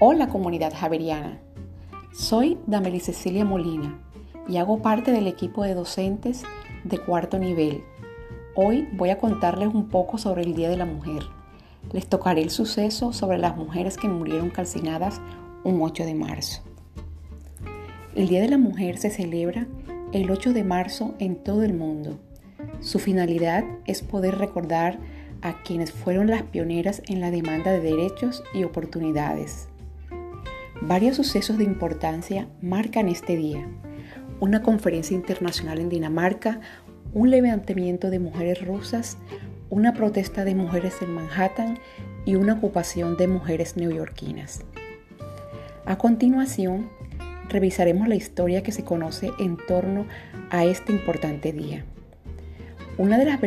Hola comunidad javeriana, soy Dameli Cecilia Molina y hago parte del equipo de docentes de cuarto nivel. Hoy voy a contarles un poco sobre el Día de la Mujer. Les tocaré el suceso sobre las mujeres que murieron calcinadas un 8 de marzo. El Día de la Mujer se celebra el 8 de marzo en todo el mundo. Su finalidad es poder recordar a quienes fueron las pioneras en la demanda de derechos y oportunidades. Varios sucesos de importancia marcan este día. Una conferencia internacional en Dinamarca, un levantamiento de mujeres rusas, una protesta de mujeres en Manhattan y una ocupación de mujeres neoyorquinas. A continuación, revisaremos la historia que se conoce en torno a este importante día. Una de las